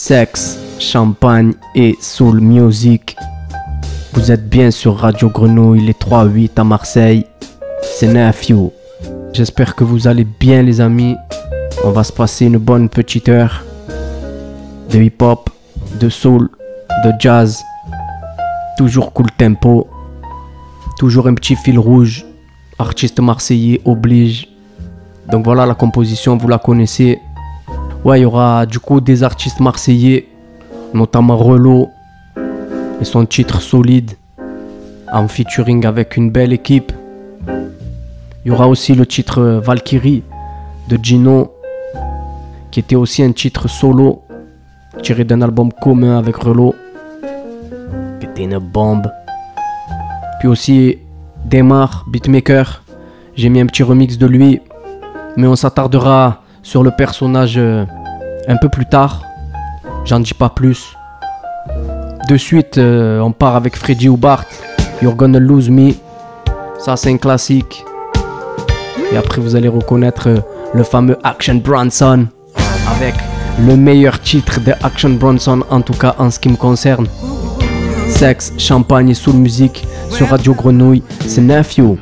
sexe, champagne et soul music. Vous êtes bien sur Radio Grenouille, les 3-8 à Marseille. C'est Nephew. J'espère que vous allez bien, les amis. On va se passer une bonne petite heure de hip-hop, de soul, de jazz. Toujours cool tempo. Toujours un petit fil rouge. Artiste marseillais oblige. Donc voilà la composition, vous la connaissez. Ouais, il y aura du coup des artistes marseillais, notamment Relo et son titre Solide en featuring avec une belle équipe. Il y aura aussi le titre Valkyrie de Gino qui était aussi un titre solo tiré d'un album commun avec Relo qui était une bombe. Puis aussi Demar, beatmaker. J'ai mis un petit remix de lui, mais on s'attardera sur le personnage euh, un peu plus tard. J'en dis pas plus. De suite, euh, on part avec Freddy Bart You're Gonna Lose Me. Ça, c'est un classique. Et après, vous allez reconnaître euh, le fameux Action Bronson avec le meilleur titre de Action Bronson, en tout cas en ce qui me concerne. Sexe, champagne et soul musique sur Radio Grenouille, c'est Nephew.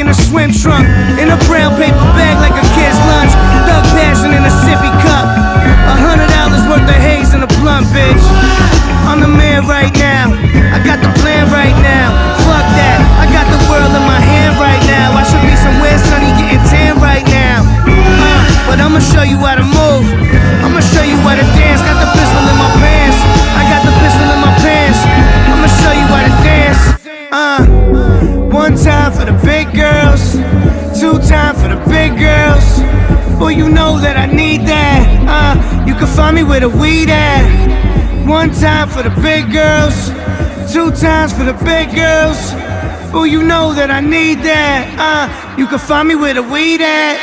In a swim trunk. In a brown paper you can find me where the weed at. One time for the big girls, two times for the big girls. Oh, you know that I need that. Uh, you can find me where the weed at.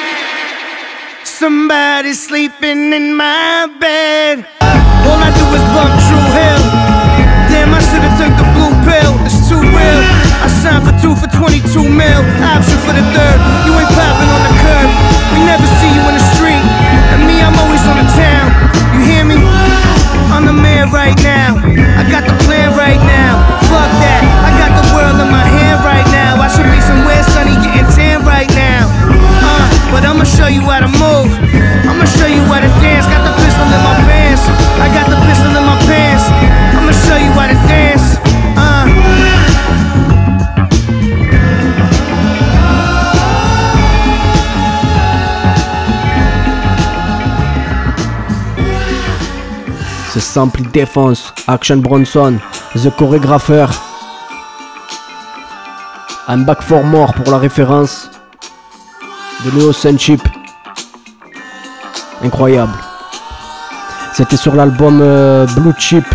Somebody sleeping in my bed. All I do is bump True Hill. Damn, I should've took the blue pill. It's too real. I signed for two for 22 mil. Option for the third. You ain't popping on the curb. We never see you in the street. Town. You hear me? I'm the man right now. I got the plan right now. Fuck that. I got the world in my hand right now. I should be somewhere sunny getting tan right now. Uh, but I'ma show you how to move. I'ma show you how to dance. Got the pistol in my pants. I got the pistol in my pants. I'ma show you how Sample Défense, Action Bronson, The Chorégrapheur. I'm Back for More pour la référence de Leo Sunchip. Incroyable. C'était sur l'album euh, Blue Chip.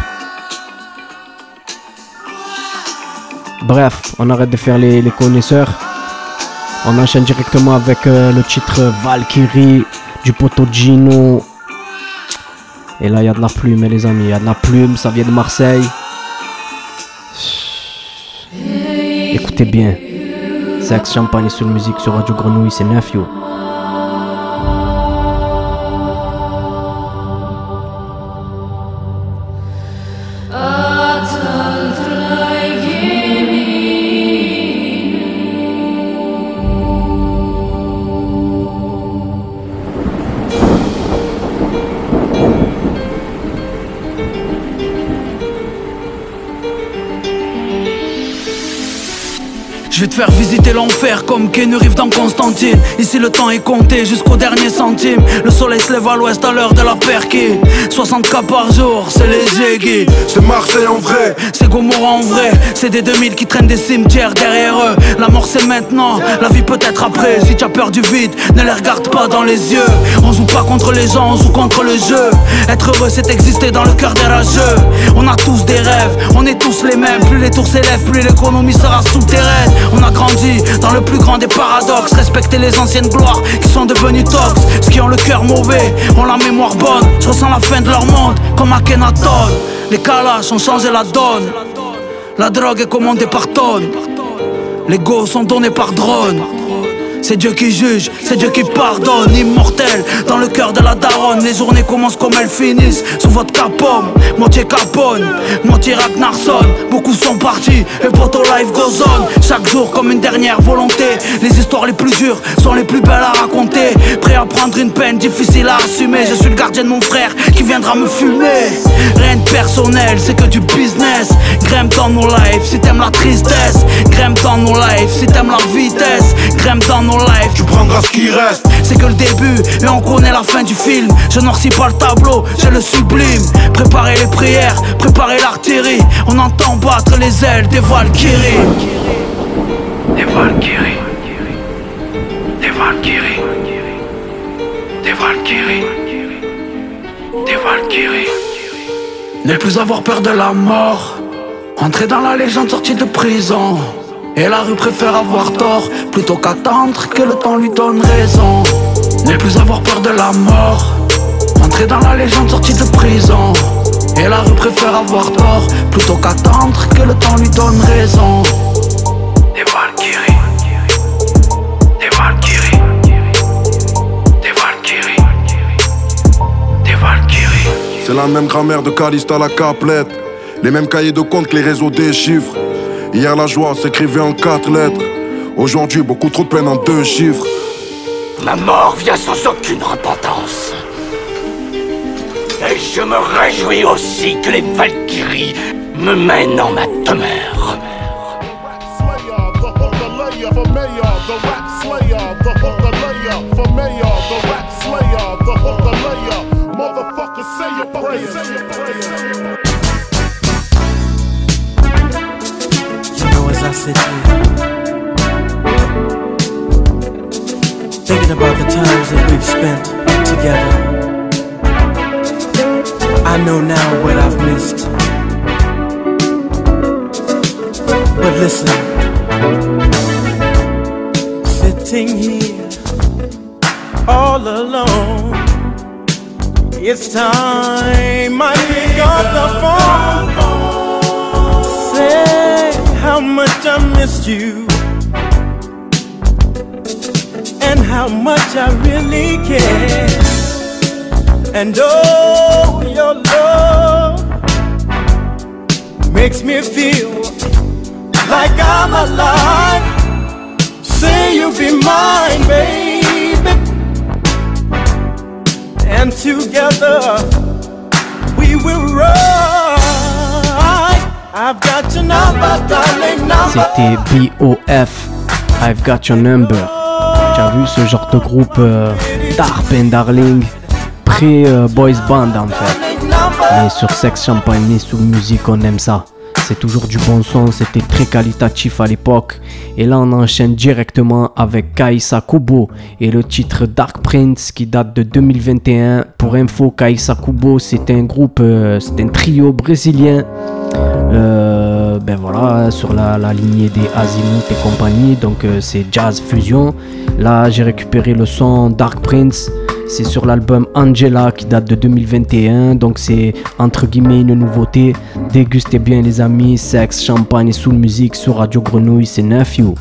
Bref, on arrête de faire les, les connaisseurs. On enchaîne directement avec euh, le titre Valkyrie du poteau. Et là, il y a de la plume, hein, les amis. Il y a de la plume, ça vient de Marseille. Écoutez bien. Sex Champagne sur musique sur Radio Grenouille, c'est Nafio. Visiter l'enfer comme Keanu Reeves dans Constantine. Ici le temps est compté jusqu'au dernier centime. Le soleil se lève à l'ouest à l'heure de la perquée 60 cas par jour, c'est les aiguilles C'est Marseille en vrai C'est Gomorrah en vrai. C'est des 2000 qui traînent des cimetières derrière eux. La mort c'est maintenant, la vie peut être après. Si tu as peur du vide, ne les regarde pas dans les yeux. On joue pas contre les gens, on joue contre le jeu. Être heureux c'est exister dans le cœur des rageux. On a tous des rêves, on est tous les mêmes. Plus les tours s'élèvent, plus l'économie sera souterraine. On a grandi dans le plus grand des paradoxes Respecter les anciennes gloires qui sont devenues tox Ceux qui ont le cœur mauvais, ont la mémoire bonne Je ressens la fin de leur monde comme à Kenaton Les calaches ont changé la donne. La drogue est commandée par tonnes Les go sont donnés par drone. C'est Dieu qui juge, c'est Dieu qui pardonne, immortel dans le cœur de la daronne. Les journées commencent comme elles finissent, sous votre capome, moitié capone, moitié Ragnarsson. Beaucoup sont partis, et poto life goes on. Chaque jour comme une dernière volonté. Les histoires les plus dures sont les plus belles à raconter. Prêt à prendre une peine difficile à assumer. Je suis le gardien de mon frère qui viendra me fumer. Rien de personnel, c'est que du business. Grimpe dans nos lives si t'aimes la tristesse. Grimpe dans nos lives si t'aimes la vitesse. Grimpe dans nos lives, Tu prendras ce qui reste c'est que le début et on connaît la fin du film. Je noircis pas le tableau, je le sublime. Préparez les prières, préparez l'artillerie. On entend battre les ailes des Valkyries. Des Valkyries. Des Valkyries. Des Valkyries. Des Valkyries. Ne plus avoir peur de la mort. Entrer dans la légende sortie de prison. Et la rue préfère avoir tort plutôt qu'attendre que le temps lui donne raison. Ne plus avoir peur de la mort. Entrer dans la légende sortie de prison. Et la rue préfère avoir tort plutôt qu'attendre que le temps lui donne raison. Des Valkyries, des Valkyries, des Valkyries, des Valkyries. C'est la même grammaire de Calista à la caplette. Les mêmes cahiers de compte que les réseaux des chiffres. Hier la joie s'écrivait en quatre lettres. Aujourd'hui beaucoup trop de peine en deux chiffres. Ma mort vient sans aucune repentance. Et je me réjouis aussi que les Valkyries me mènent en ma demeure. You know, as I sit thinking about the times that we've spent together, I know now what I've missed. But listen, sitting here all alone, it's time I pick up the phone say how much I missed you and how much I really care. And oh, your love makes me feel like I'm alive. Say you'll be mine, baby. And together we will ride. I've got your number, darling, number. C'était BOF, I've Got Your Number. Tu as vu ce genre de groupe euh, Dark and Darling, pré-boys band en fait. Mais sur Sex Champagne et sous musique, on aime ça. C'est toujours du bon son, c'était très qualitatif à l'époque. Et là, on enchaîne directement avec Kaisa Kubo et le titre Dark Prince qui date de 2021. Pour info, Kaisa Kubo, c'est un groupe, euh, c'est un trio brésilien. Euh, ben voilà, sur la, la lignée des Azimuth et compagnie, donc euh, c'est jazz fusion. Là, j'ai récupéré le son Dark Prince. C'est sur l'album Angela qui date de 2021, donc c'est entre guillemets une nouveauté. Dégustez bien les amis, sexe, champagne et soul musique sur Radio Grenouille, c'est Nephew.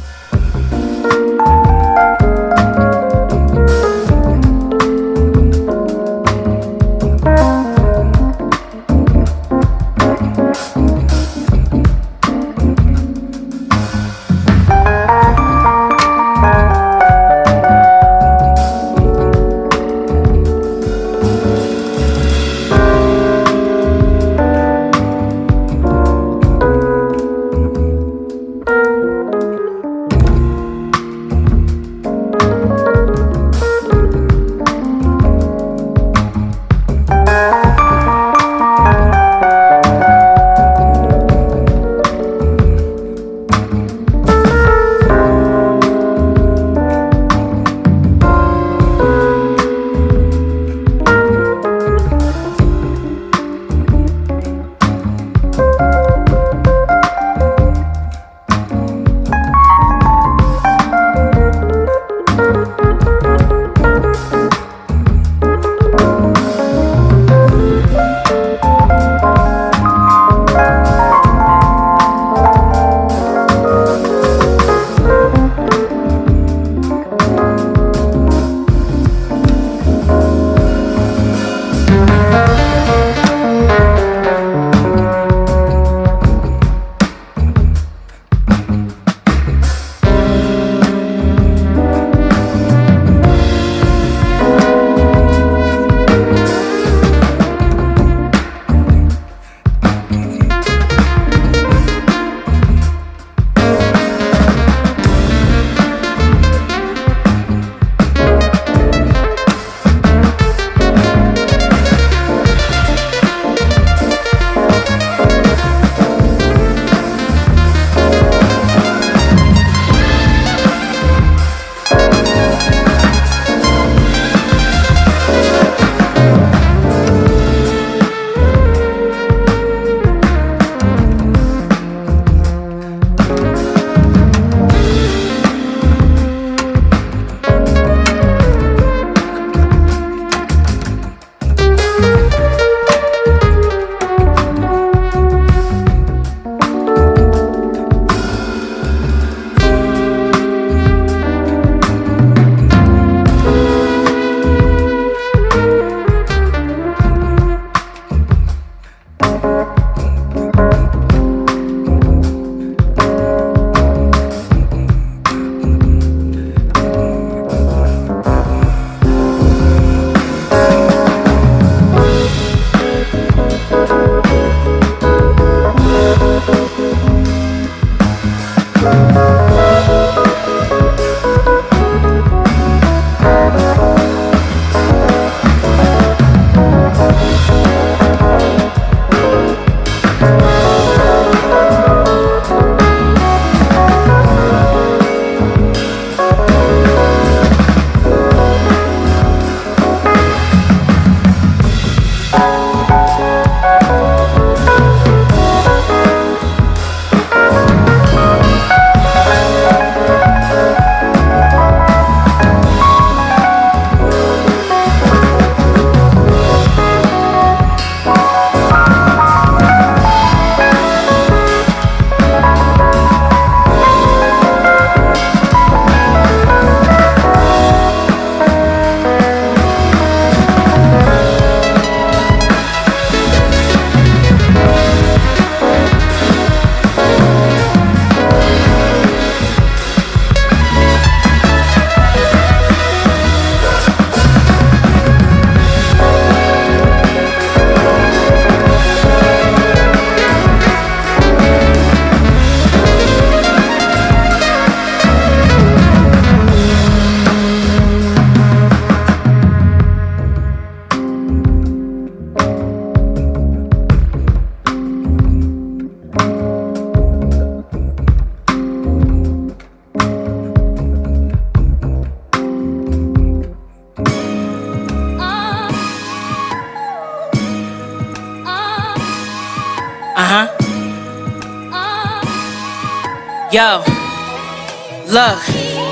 Yo, look,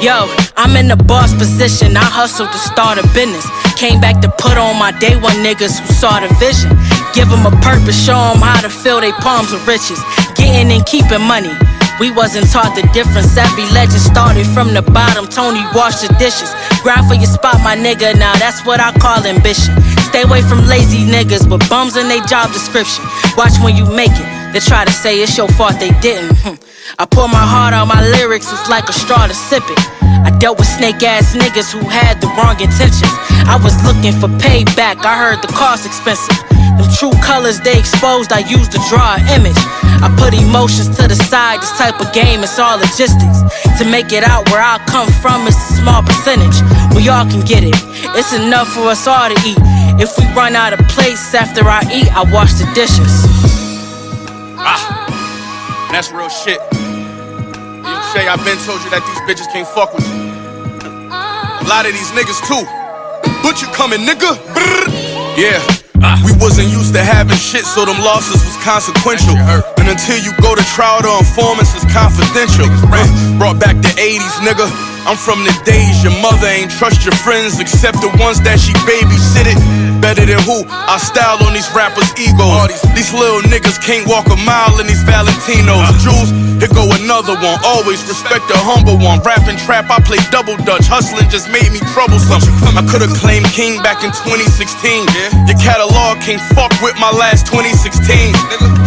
yo, I'm in the boss position. I hustled to start a business. Came back to put on my day one niggas who saw the vision. Give them a purpose, show them how to fill their palms with riches. Getting and keeping money. We wasn't taught the difference. Every legend started from the bottom. Tony washed the dishes. Grind for your spot, my nigga. Now that's what I call ambition. Stay away from lazy niggas with bums in their job description. Watch when you make it. They try to say it's your fault they didn't. Hmm. I pour my heart out, my lyrics was like a straw to sip it. I dealt with snake ass niggas who had the wrong intentions. I was looking for payback, I heard the cost expensive. Them true colors they exposed, I used to draw an image. I put emotions to the side, this type of game, it's all logistics. To make it out where I come from, it's a small percentage. We all can get it, it's enough for us all to eat. If we run out of plates after I eat, I wash the dishes. Ah, that's real shit. You say I've been told you that these bitches can't fuck with you. A lot of these niggas too. But you coming, nigga? Brrr. Yeah. We wasn't used to having shit, so them losses was consequential. And until you go to trial, the informants is confidential. Brought back the 80s, nigga. I'm from the days your mother ain't trust your friends except the ones that she babysitted. Better than who? I style on these rappers' egos. These little niggas can't walk a mile in these Valentinos. Jules, here go another one. Always respect the humble one. Rapping trap, I play double dutch. Hustling just made me troublesome. I could've claimed king back in 2016. Your catalog can't fuck with my last 2016.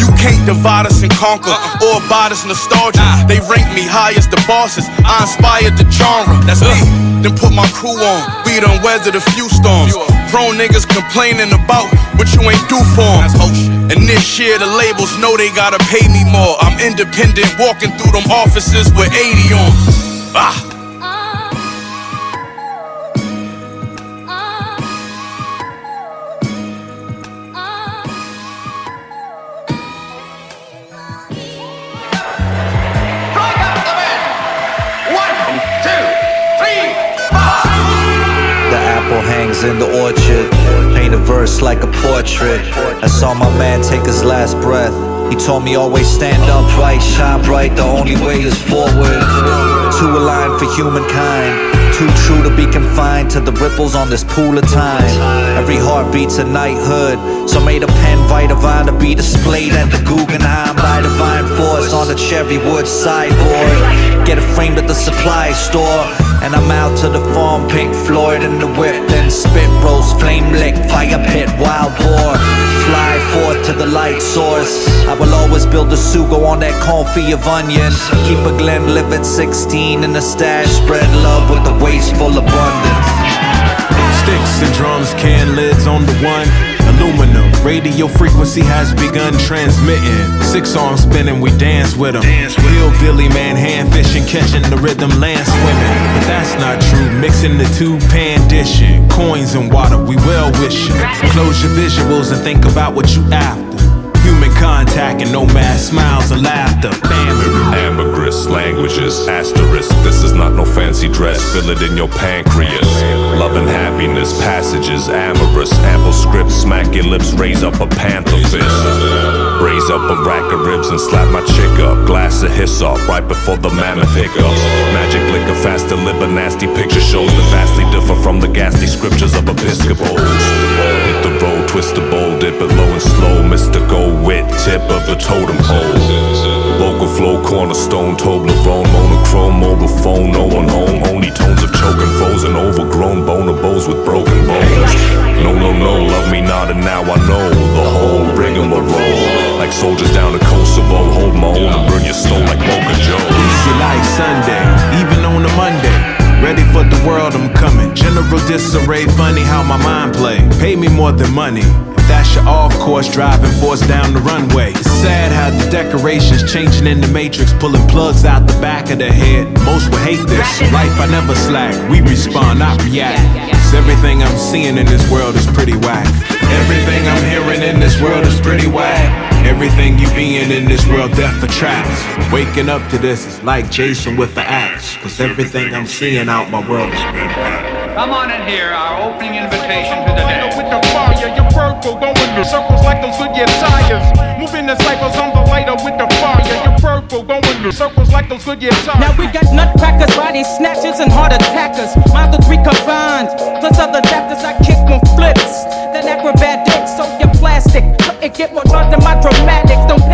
You can't divide us and conquer or abide us nostalgia. They rank me high as the bosses. I inspired the genre. That's me. Then put my crew on. We done weathered a few storms. Grown niggas complaining about what you ain't do for for 'em. And this year the labels know they gotta pay me more. I'm independent, walking through them offices with 80 on. Ah. In the orchard. Paint a verse like a portrait. I saw my man take his last breath. He told me always stand upright, shine bright. The only way is forward. Too aligned for humankind. Too true to be confined to the ripples on this pool of time. Every heartbeat's a knighthood. So may the pen vita vine to be displayed at the Guggenheim by divine force on the cherry wood sideboard. Get it framed at the supply store. And I'm out to the farm, Pink Floyd in the whip, then spit roast, flame lick, fire pit, wild boar. Fly forth to the light source. I will always build a sugo on that confit of onion. Keep a Glen Glenlivet 16 in the stash, spread love on the one. Aluminum, radio frequency has begun transmitting. Six arms spinning, we dance with them. Hillbilly man, hand fishing, catching the rhythm, land swimming. But that's not true, mixing the two pan dishing. Coins and water, we well wishing. Close your visuals and think about what you after. Contact and no mass smiles and laughter. Family. Ambergris languages, asterisk. This is not no fancy dress. Fill it in your pancreas. Love and happiness, passages, amorous. Ample script, smack your lips, raise up a panther fist. Raise up a rack of ribs and slap my chick up. Glass of hiss off right before the mammoth hiccups. Magic liquor, fast deliver, nasty picture shows that vastly differ from the ghastly scriptures of Episcopals. Twist the bowl, dip it low and slow. Mystical wit, tip of the totem pole. Local flow, cornerstone, Toblerone, monochrome, mobile phone, no one home. Only tones of choking foes and overgrown bonobos with broken bones. No, no, no, love me not, and now I know the whole rigmarole. Like soldiers down to Kosovo, hold my own and burn your soul like Mocha Joe. Easy like Sunday, even on a Monday. For the world, I'm coming. General disarray, funny how my mind play. Pay me more than money. If that's your off course, driving force down the runway. It's sad how the decorations changing in the matrix, pulling plugs out the back of the head. Most will hate this. Life, I never slack. We respond, not react everything I'm seeing in this world is pretty whack. Everything I'm hearing in this world is pretty whack. Everything you being in this world, death attracts. Waking up to this is like Jason with the axe. Cause everything I'm seeing out my world is pretty whack. Come on in here, our opening invitation to the day. With the fire, your vertical, going in circles like those Goodyear tires. Moving the cycles, Circles like those good years. Now we got nutcrackers, body snatchers, and heart attackers. Model three combined, plus other chapters I kick on flips. Then acrobatics, so you're plastic. Couldn't get more drunk than my dramatics. Don't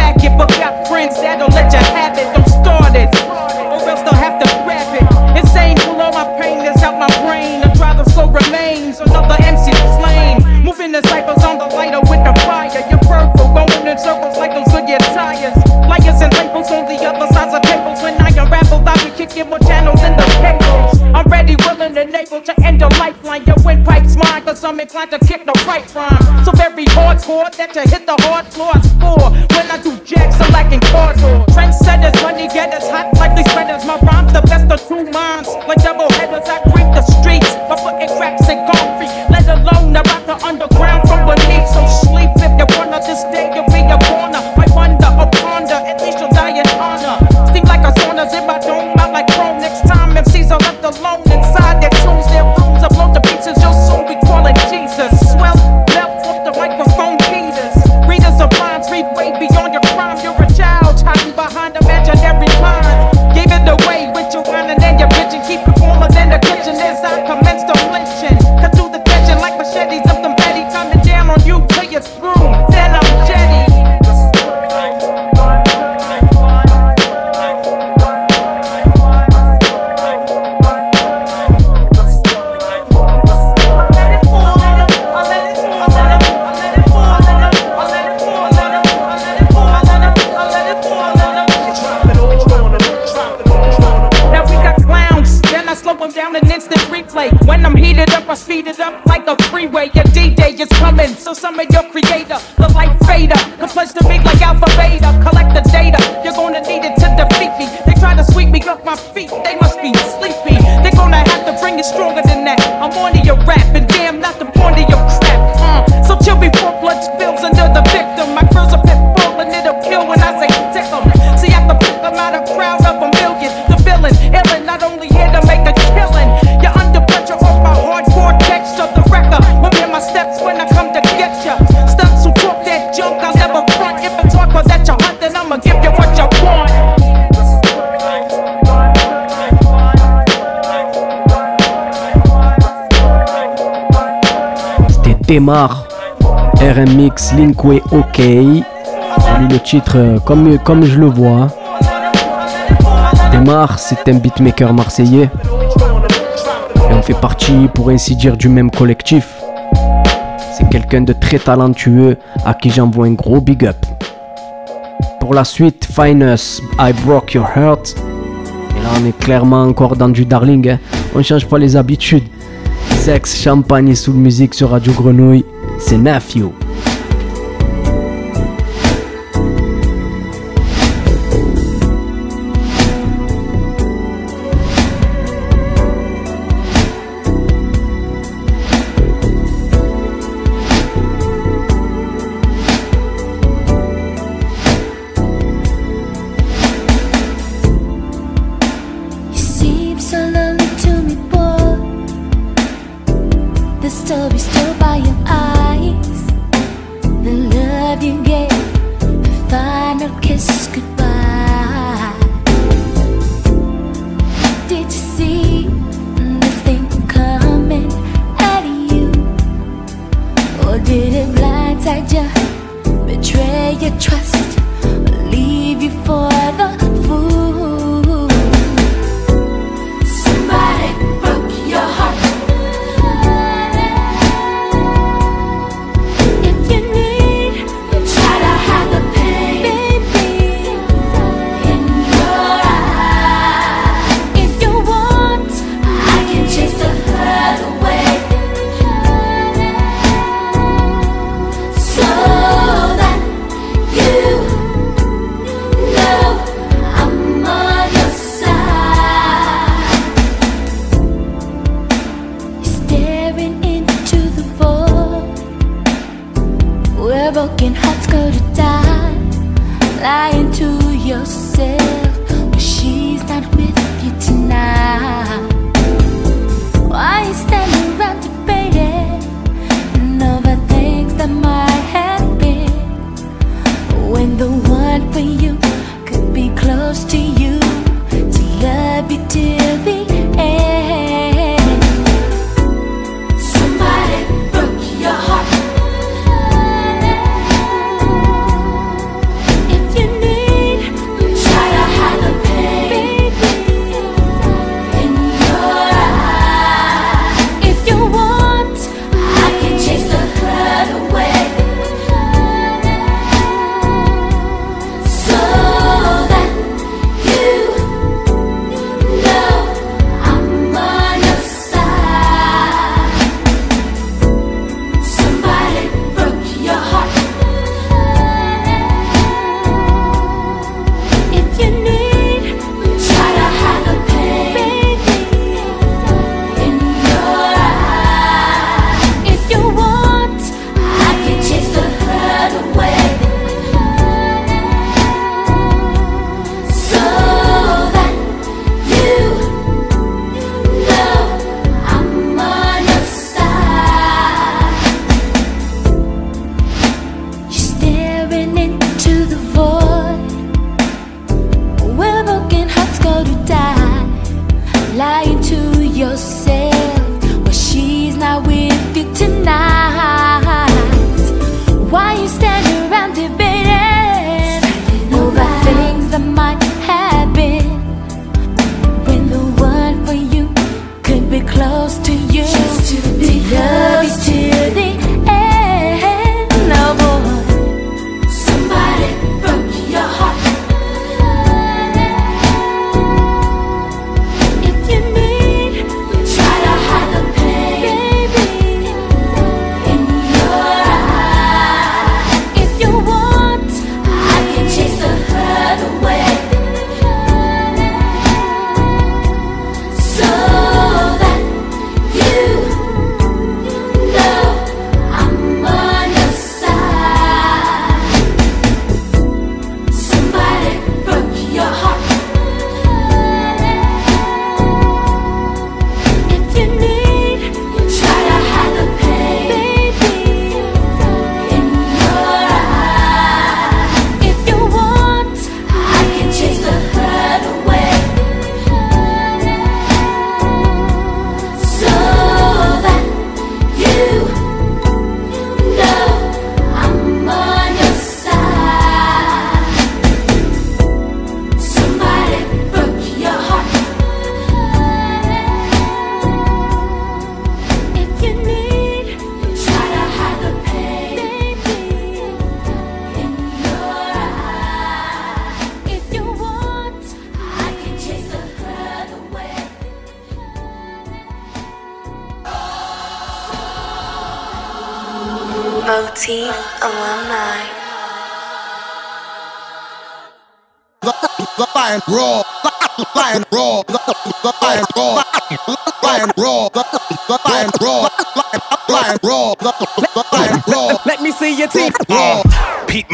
on an instant replay. When I'm heated up, I speed it up like a freeway. Your D-Day is coming, so some of your creator, the light fader, the pledge to me like Alpha Beta. Collect the data, démarre RMX Linkway OK. Le titre, euh, euh, comme, je le vois, démarre, c'est un beatmaker marseillais. Et on fait partie, pour ainsi dire, du même collectif. C'est quelqu'un de très talentueux à qui j'envoie un gros big up. Pour la suite, Finest, I Broke Your Heart. Et là, on est clairement encore dans du darling. Hein. On change pas les habitudes. Sex, Champagne et soul musique sur Radio Grenouille, c'est Nafio.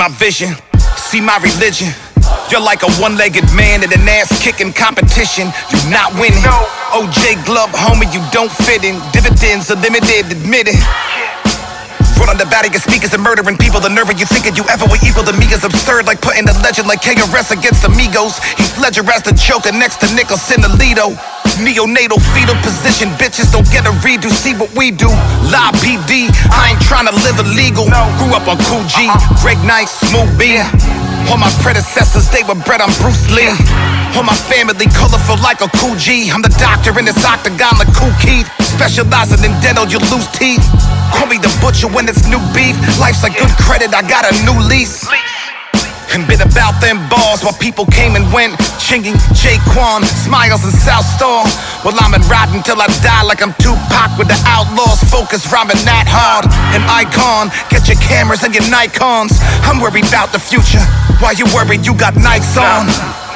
My vision, see my religion. You're like a one-legged man in an ass-kicking competition. You're not winning. OJ Glove, homie, you don't fit in. Dividends are limited, admit it. Run on the of speakers and murdering people. The nerve of you thinking you ever were equal to me is absurd. Like putting a legend like KRS against Amigos. Heath Ledger as the Joker next to Nicholson Alito. Neonatal fetal position, bitches don't get a redo. See what we do. Live PD, I ain't trying to live illegal. Grew up on Cool G, uh-huh. Greg Nice, Smooth B. All my predecessors, they were bred on Bruce Lee. All my family colorful like a cool G. I'm the doctor in this octagon like Kool Keith. Specializing in dental, you lose teeth. Call me the butcher when it's new beef. Life's a good credit, I got a new lease. And been about them balls while people came and went. Chinging Jaquan, smiles and South Star. Well, I'm in riding till I die like I'm Tupac with the outlaws. Focus rhyming that hard. An icon, get your cameras and your Nikons. I'm worried about the future. Why you worried you got Nikes on?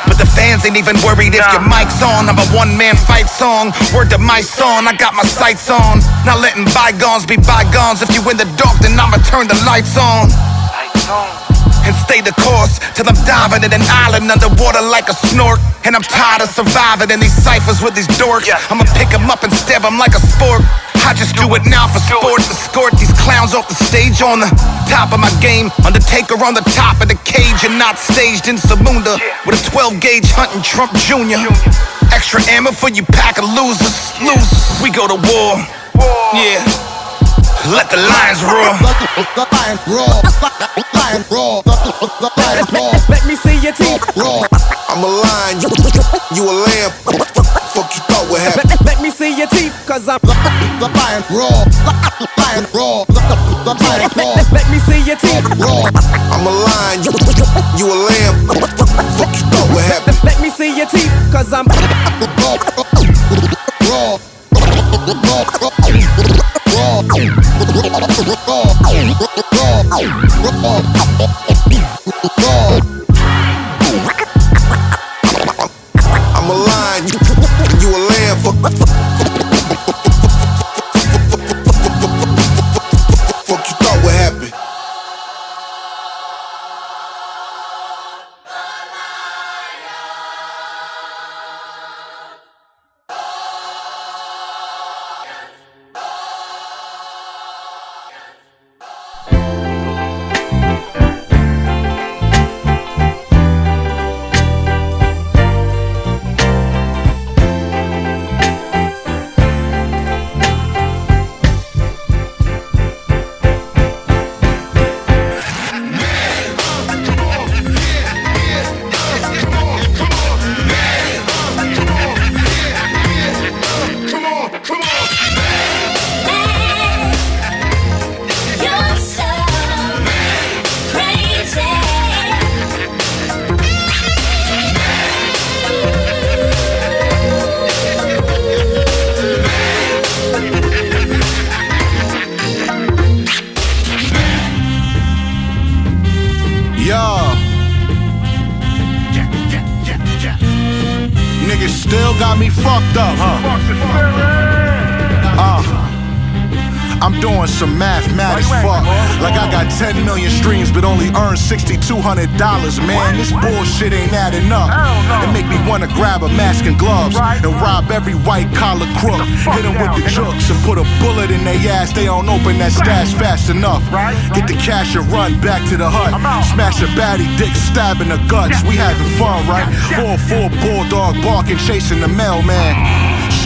But the fans ain't even worried if your mic's on. I'm a one man fight song. Word to my song, I got my sights on. Not letting bygones be bygones. If you in the dark, then I'ma turn the lights on. And stay the course till I'm diving in an island underwater like a snork. And I'm tired of surviving in these ciphers with these dorks. I'ma pick 'em up and stab 'em like a sport. I just do it now for sport. Escort these clowns off the stage on the top of my game. Undertaker on the top of the cage and not staged in Samunda with a 12 gauge hunting Trump Jr. Extra ammo for you pack of losers. Losers. We go to war. Yeah. Let the lions roar. The lion roar, lion roar, the lion roar. Let me see your teeth. Roar. I'm a lion, you, you a lamb. Fuck you thought would happen. Let, let me see your teeth, cause I'm the lion roar, lion roar, the lion roar. Let me see your teeth. Roar. I'm a lion, you, you a lamb. Fuck you thought would happen. Let me see your teeth, cause I'm roar, roar, I'm a lion, you, a lamb. $200, man, this bullshit ain't adding up. It make me wanna grab a mask and gloves and rob every white collar crook. Hit them with the jokes and put a bullet in their ass. They don't open that stash fast enough. Get the cash and run back to the hut. Smash a baddie dick, stabbing the guts. We having fun, right? Four four bulldog barking, chasing the mailman.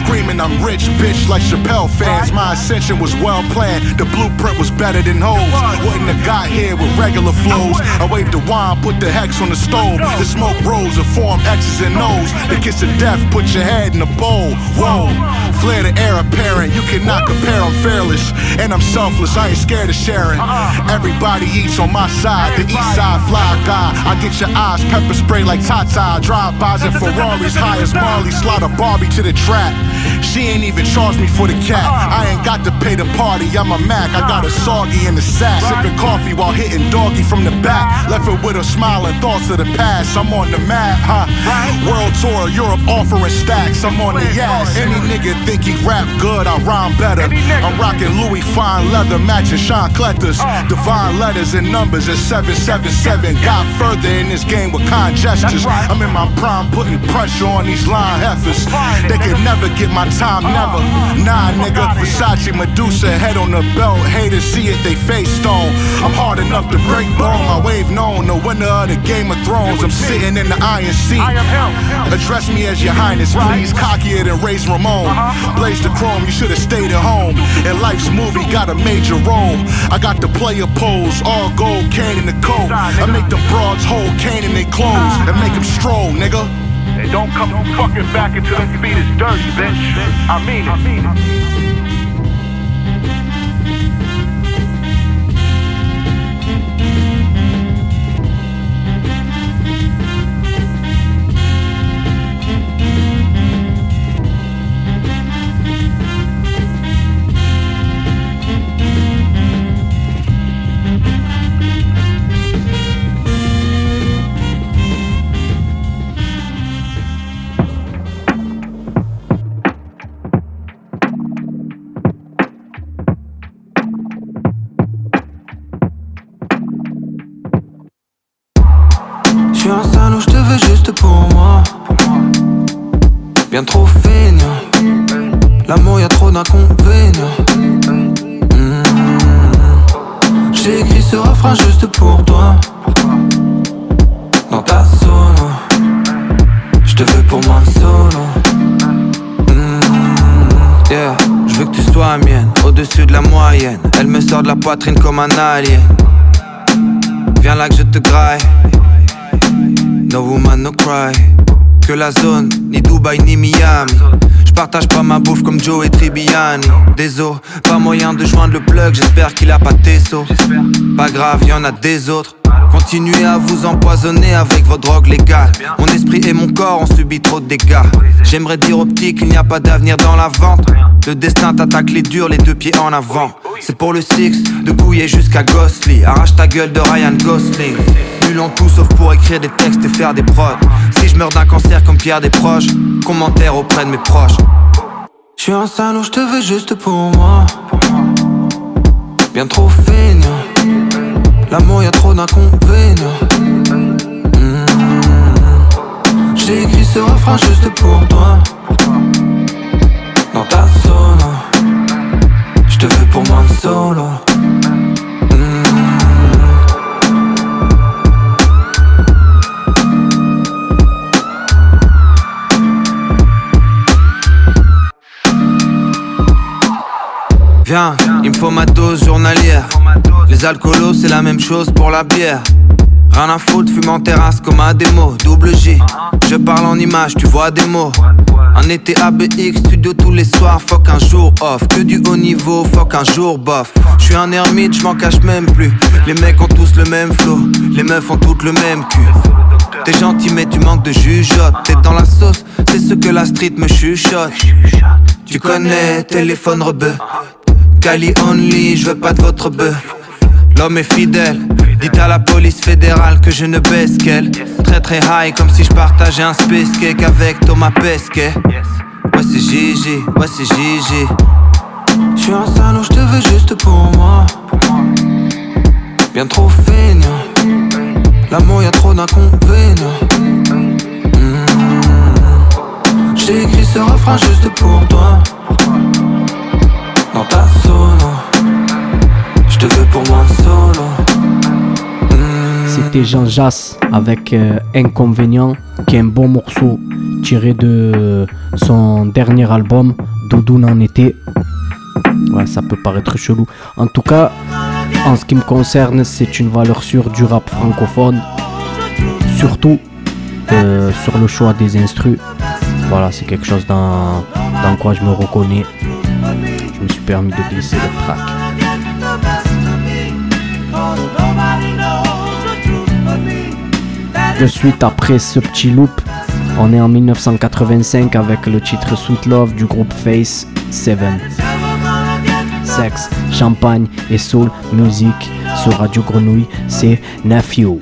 Screaming I'm rich, bitch, like Chappelle fans. My ascension was well planned. The blueprint was better than hoes. Wouldn't have got here with regular flows. I waved the wine, put the hex on the stove. The smoke rose and formed X's and O's. The kiss of death, put your head in the bowl. Whoa, flare the air apparent. You cannot compare, I'm fearless. And I'm selfless, I ain't scared of sharing. Everybody eats on my side, the east side fly guy. I get your eyes pepper spray like Tata. Drive-bys and Ferraris, high as Marley. Slaughter Barbie to the trap. She ain't even charged me for the cat. I ain't got to pay the party, I'm a Mac. I got a soggy in the sack. Sipping coffee while hitting doggy from the back. Left it with a smile and thoughts of the past. I'm on the map, huh? World tour, Europe offering stacks. I'm on the ass. Any nigga think he rap good, I rhyme better. I'm rocking Louis fine leather, matching Sean Collectors. Divine letters and numbers at 777. Got further in this game with con gestures. I'm in my prime, putting pressure on these line heifers. They can never get my time, never. Nah, nigga, Versace, Medusa, head on the belt. Haters see it, they face stone. I'm hard enough to break bone. My wave known, the winner of the Game of Thrones. I'm sitting in the iron seat. Address me as your highness, please. Cockier than Raise Ramon. Blaze the chrome, you should have stayed at home. And life's movie got a major role. I got the player pose, all gold, cane in the coat. I make the broads hold cane in their clothes and make them stroll, nigga. And don't come fucking back until the feet is dirty, bitch. I mean it. I mean it. Bien trop feignant. L'amour, y'a trop d'inconvénients. Mm. J'ai écrit ce refrain juste pour toi. Dans ta solo. Je te veux pour moi solo. Mm. Yeah, je veux que tu sois mienne, au-dessus de la moyenne. Elle me sort de la poitrine comme un alien. Viens là que je te graille. No woman, no cry. Que la zone, ni Dubaï, ni Miami. Je partage pas ma bouffe comme Joe et Tribbiani. Désolé, pas moyen de joindre le plug, j'espère qu'il a pas Tesso. Pas grave, y en a des autres. Continuez à vous empoisonner avec vos drogues légales. Mon esprit et mon corps ont subi trop de dégâts. J'aimerais dire au petit qu'il n'y a pas d'avenir dans la vente. Le destin t'attaque les durs, les deux pieds en avant. C'est pour le six, de couiller jusqu'à Ghostly. Arrache ta gueule de Ryan Gosling. Nul en tout sauf pour écrire des textes et faire des prods. Si je meurs d'un cancer comme Pierre des proches, commentaire auprès de mes proches. Je suis un salaud, je te veux juste pour moi. Bien trop feignant. L'amour, y'a trop d'inconvénients. Mm. J'ai écrit ce refrain juste pour toi. Dans ta solo. Je te veux pour moi solo. Mm. Viens, il me faut ma dose journalière. Les alcoolos, c'est la même chose pour la bière. Rien à foutre, fume en terrasse comme à démo. Double J, je parle en images, tu vois des mots. Un été ABX, studio tous les soirs, fuck un jour off. Que du haut niveau, fuck un jour bof. Je suis un ermite, je m'en cache même plus. Les mecs ont tous le même flow, les meufs ont toutes le même cul. T'es gentil, mais tu manques de jugeote. T'es dans la sauce, c'est ce que la street me chuchote. Tu connais, téléphone rebeu. Cali only, je veux pas de votre bœuf. L'homme est fidèle. Dites à la police fédérale que je ne baisse qu'elle. Très très high, comme si je partageais un space cake avec Thomas Pesquet. Ouais, c'est Gigi, ouais, c'est Gigi. Je suis un salaud, je te veux juste pour moi. Bien trop feignant. L'amour, y a trop d'inconvénients. Hmm. J'ai écrit ce refrain juste pour toi. Dans ta solo. Je te veux pour solo. Hmm. C'était Jean Jass avec euh, Inconvénient, qui est un bon morceau tiré de son dernier album, Doudou n'en était. Ouais, ça peut paraître chelou. En tout cas, en ce qui me concerne, c'est une valeur sûre du rap francophone. Surtout euh, sur le choix des instrus. Voilà, c'est quelque chose dans, dans quoi je me reconnais. Je me suis permis de glisser le track. De suite après ce petit loop, on est en 1985 avec le titre Sweet Love du groupe Face 7. Sexe, champagne et soul music sur Radio Grenouille, c'est Nephew.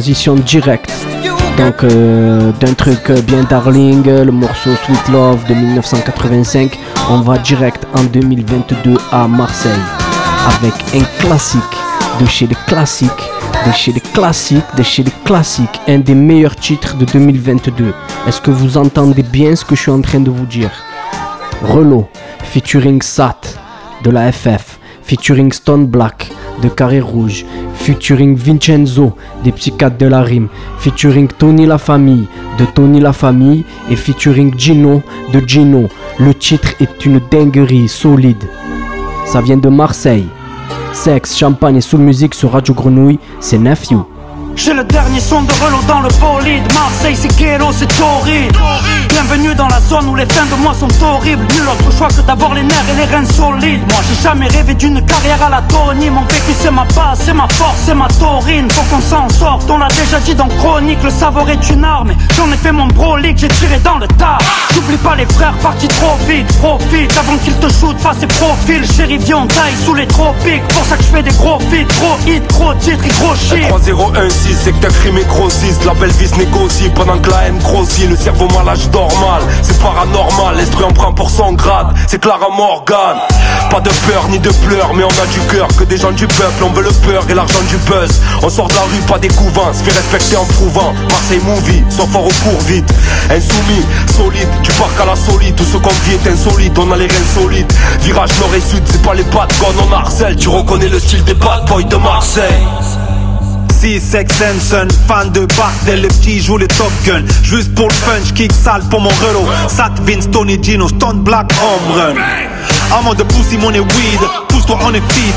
Transition directe. Donc, euh, d'un truc bien darling, le morceau Sweet Love de 1985, on va direct en 2022 à Marseille avec un classique de chez les classiques, de chez les classiques, de chez les classiques, un des meilleurs titres de 2022. Est-ce que vous entendez bien ce que je suis en train de vous dire? Relo, featuring Sat, de la FF, featuring Stone Black, de Carré Rouge, featuring Vincenzo, des Psychiatres de la Rime, featuring Tony La Famille, de Tony La Famille, et featuring Gino, de Gino. Le titre est une dinguerie solide. Ça vient de Marseille. Sexe, champagne et soul musique sur Radio Grenouille, c'est Nephew. J'ai le dernier son de relot dans le bolide. Marseille c'est ghetto, c'est torride Bienvenue dans la zone où les fins de mois sont horribles. Nul autre choix que d'avoir les nerfs et les reins solides. Moi j'ai jamais rêvé d'une carrière à la Tony. Mon vécu c'est ma base, c'est ma force, c'est ma taurine. Faut qu'on s'en sorte, on l'a déjà dit dans Chronique Le savoir est une arme, j'en ai fait mon brolic J'ai tiré dans le tas. J'oublie pas les frères partis trop vite. Profite avant qu'ils te shootent face et profil Chéri viens on taille sous les tropiques. Pour ça que je fais des gros feats, gros hits, gros titres et gros shit 3016, c'est que ta crime est La belle vie se négocie pendant que la haine grossit. Le cerveau malade, je dors mal, c'est paranormal. L'esprit en prend pour son grade, c'est Clara Morgan. Pas de peur ni de pleurs, mais on a du cœur Que des gens du peuple, on veut le peur et l'argent du buzz. On sort de la rue, pas des couvents, se fait respecter en prouvant. Marseille Movie, soit fort au cours vite. Insoumis, solide, du parc à la solide. Tout ce qu'on vit est insolite, on a les reins solides. Virage nord et sud, c'est pas les bad guns, on Tu reconnais le style des bad boys de Marseille Si Sex Hanson, fan de Bartel, les petits jouent les Top Gun. Juste pour le punch, kick sale pour mon relo Sat Vince, Tony Gino, Stone Black, home run. De pussy, money weed. Pousse-toi, on est fit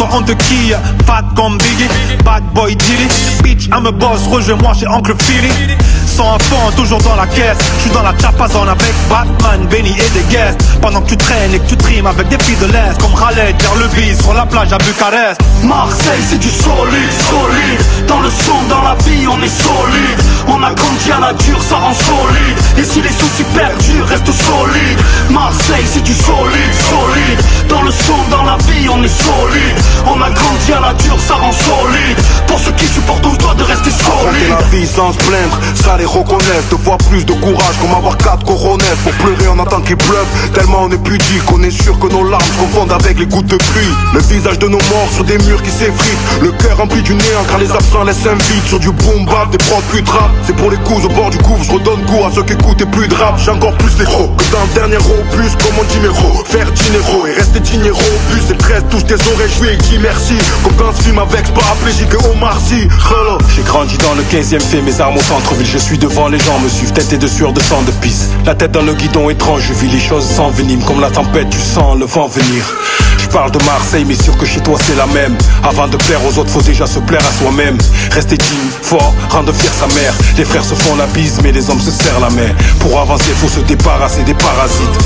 Pousse-toi, on te quille Fat comme Biggie Bad boy Dilly Bitch, I'm a boss Rejoins-moi chez Uncle Philly. Sans un fond, toujours dans la caisse. J'suis dans la chapazone avec Batman, Benny et des guests. Pendant que tu traînes et que tu trimes avec des filles de l'Est Comme Khaled, vers le bis Sur la plage à Bucarest. Marseille c'est du solide, solide. Dans le son, dans la vie on est solide. On a grandi à la dure, ça rend solide. Et si les soucis perdus restent solides Marseille c'est du solide, solide. Dans le son, dans la vie on est solide On a grandi à la dure, ça rend solide. Pour ceux qui supportent on doit de rester solide. la vie sans se plaindre, ça les reconnaisse. Deux fois plus de courage comme avoir quatre coronets. Pour pleurer en attendant qu'il pleuve, tellement on est pudique. On est sûr que nos larmes se confondent avec les gouttes de pluie. Le visage de nos morts sur des murs qui s'effritent. Le cœur rempli du néant car les absents laissent un vide Sur du boom bap, des prods plus de rap. C'est pour les coups au bord du gouffre, je redonne goût à ceux qui écoutent et plus de rap. J'ai encore plus les gros que dans le dernier opus comme on dit méro Faire dinero et rester dinero plus C'est le 13 touche tes oreilles, merci Comme dans ce avec paraplégique et Omar Sy. J'ai grandi dans le 15ème, fait mes armes au centre-ville. Je suis devant les gens, me suivent, tête et de sueur de sang de pisse. La tête dans le guidon étrange, je vis les choses sans venime. Comme la tempête, tu sens le vent venir. Je parle de Marseille, mais sûr que chez toi c'est la même. Avant de plaire aux autres, faut déjà se plaire à soi-même. Rester digne, fort, rendre fier sa mère. Les frères se font la bise, mais les hommes se serrent la main. Pour avancer, faut se débarrasser des parasites.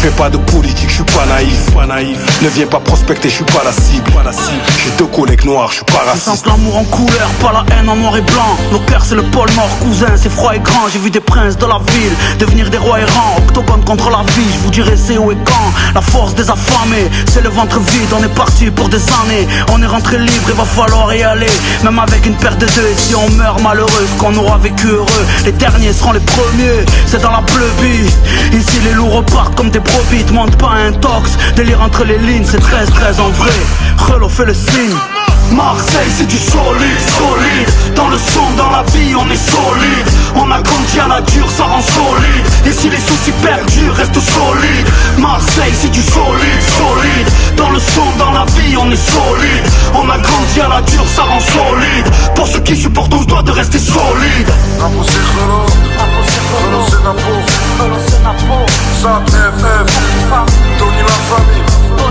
Je fais pas de politique, je suis pas naïf, pas naïf. Ne viens pas prospecter, je suis pas la cible, pas la cible. J'ai deux collègues noirs, je suis pas Je sens raciste. l'amour en couleur, pas la haine en noir et blanc. Nos cœurs c'est le pôle nord, cousin, c'est froid et grand. J'ai vu des princes de la ville devenir des rois errants. Octogone contre la vie, je vous dirai c'est où et quand. La force des affamés, c'est le ventre vide. On est parti pour des années, on est rentré libre, il va falloir y aller. Même avec une paire de deux, et si on meurt malheureux qu'on aura vécu heureux, les derniers seront les premiers C'est dans la pleubie, ici les loups repartent comme des brebis Te monte pas un tox, délire entre les lignes C'est 13-13 en vrai, Relo fait le signe Marseille c'est du solide, solide. Dans le son, dans la vie on est solide. On a grandi à la dure, ça rend solide. Et si les soucis perdus restent solides Marseille c'est du solide, solide. Dans le son, dans la vie on est solide. On a grandi à la dure, ça rend solide. Pour ceux qui supportent on se doit de rester solide. Tony la famille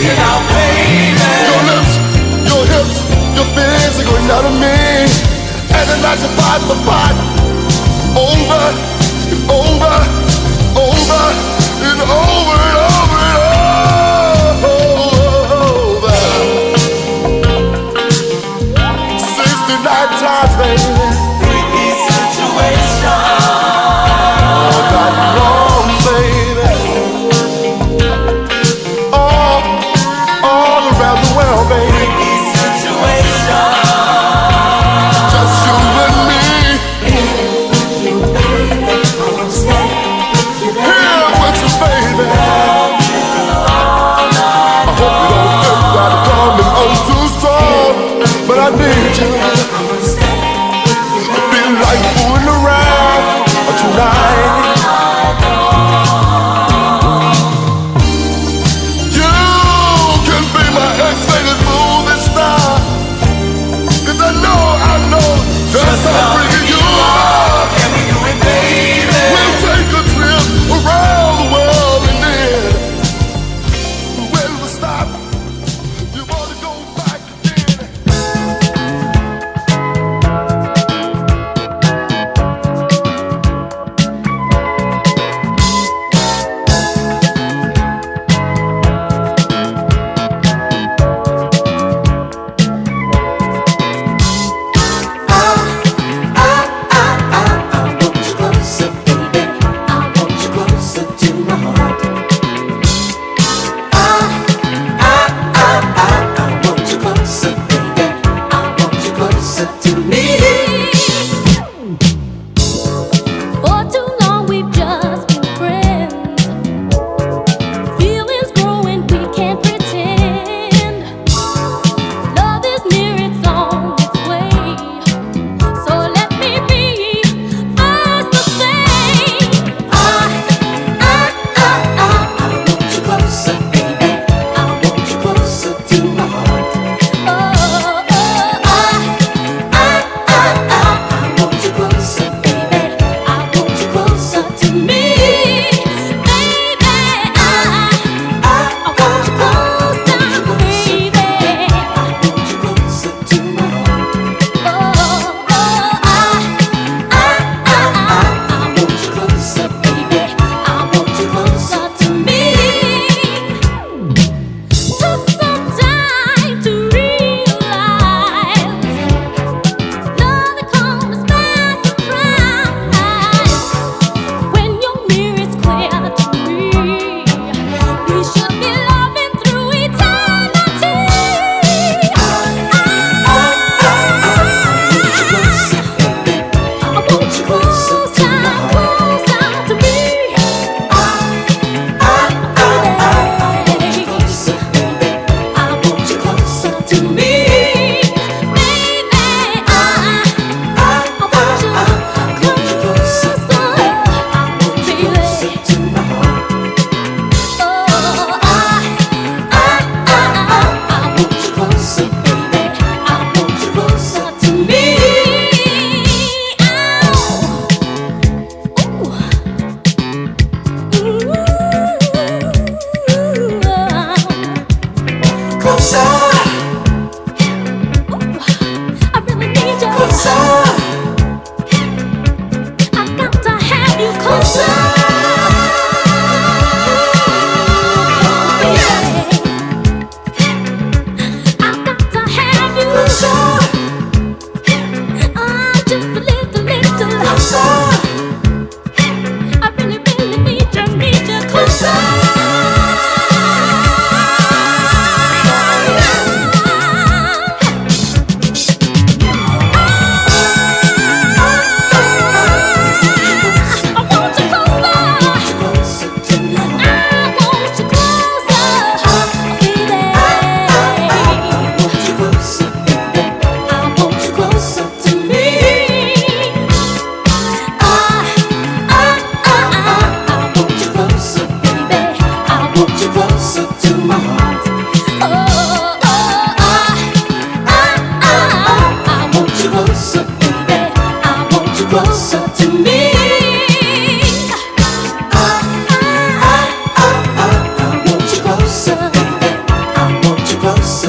taking out pain. Your lips, your hips, your feelings are going out of me. And the nights are fight, for fight.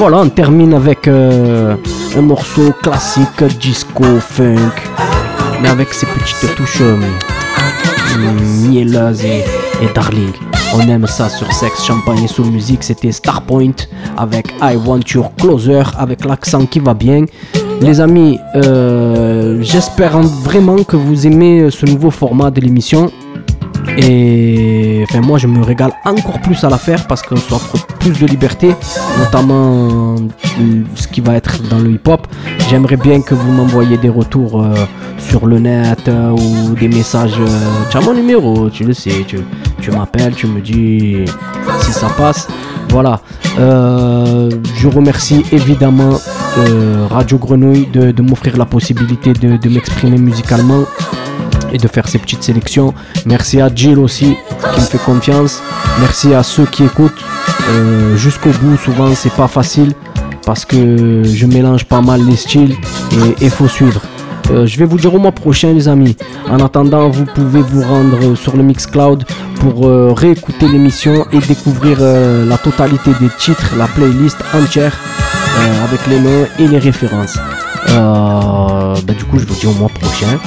Voilà, on termine avec euh, un morceau classique disco funk, mais avec ces petites touches euh, mm, mielleuses et, darling. On aime ça sur Sex, Champagne et Soul Music. C'était Starpoint avec I Want Your Closer avec l'accent qui va bien. Les amis, euh, j'espère vraiment que vous aimez ce nouveau format de l'émission. Et enfin, moi, je me régale encore plus à la faire parce qu'on s'offre plus de liberté, notamment euh, ce qui va être dans le hip-hop. J'aimerais bien que vous m'envoyiez des retours euh, sur le net euh, ou des messages. tu as mon numéro, tu le sais. Tu, tu m'appelles, tu me dis si ça passe. Voilà. Je remercie évidemment Radio Grenouille de, m'offrir la possibilité de m'exprimer musicalement et de faire ces petites sélections. Merci à Jill aussi qui me fait confiance. Merci à ceux qui écoutent euh, jusqu'au bout. Souvent c'est pas facile parce que je mélange pas mal les styles et il faut suivre. Euh, je vais vous dire au mois prochain les amis. En attendant, vous pouvez vous rendre sur le Mixcloud pour euh, réécouter l'émission et découvrir la totalité des titres, la playlist entière avec les noms et les références. Bah, du coup, je vous dis au mois prochain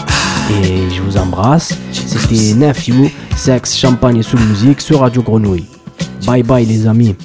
et je vous embrasse. C'était Nephew, Sex, Champagne et sous musique sur Radio Grenouille. Bye bye les amis.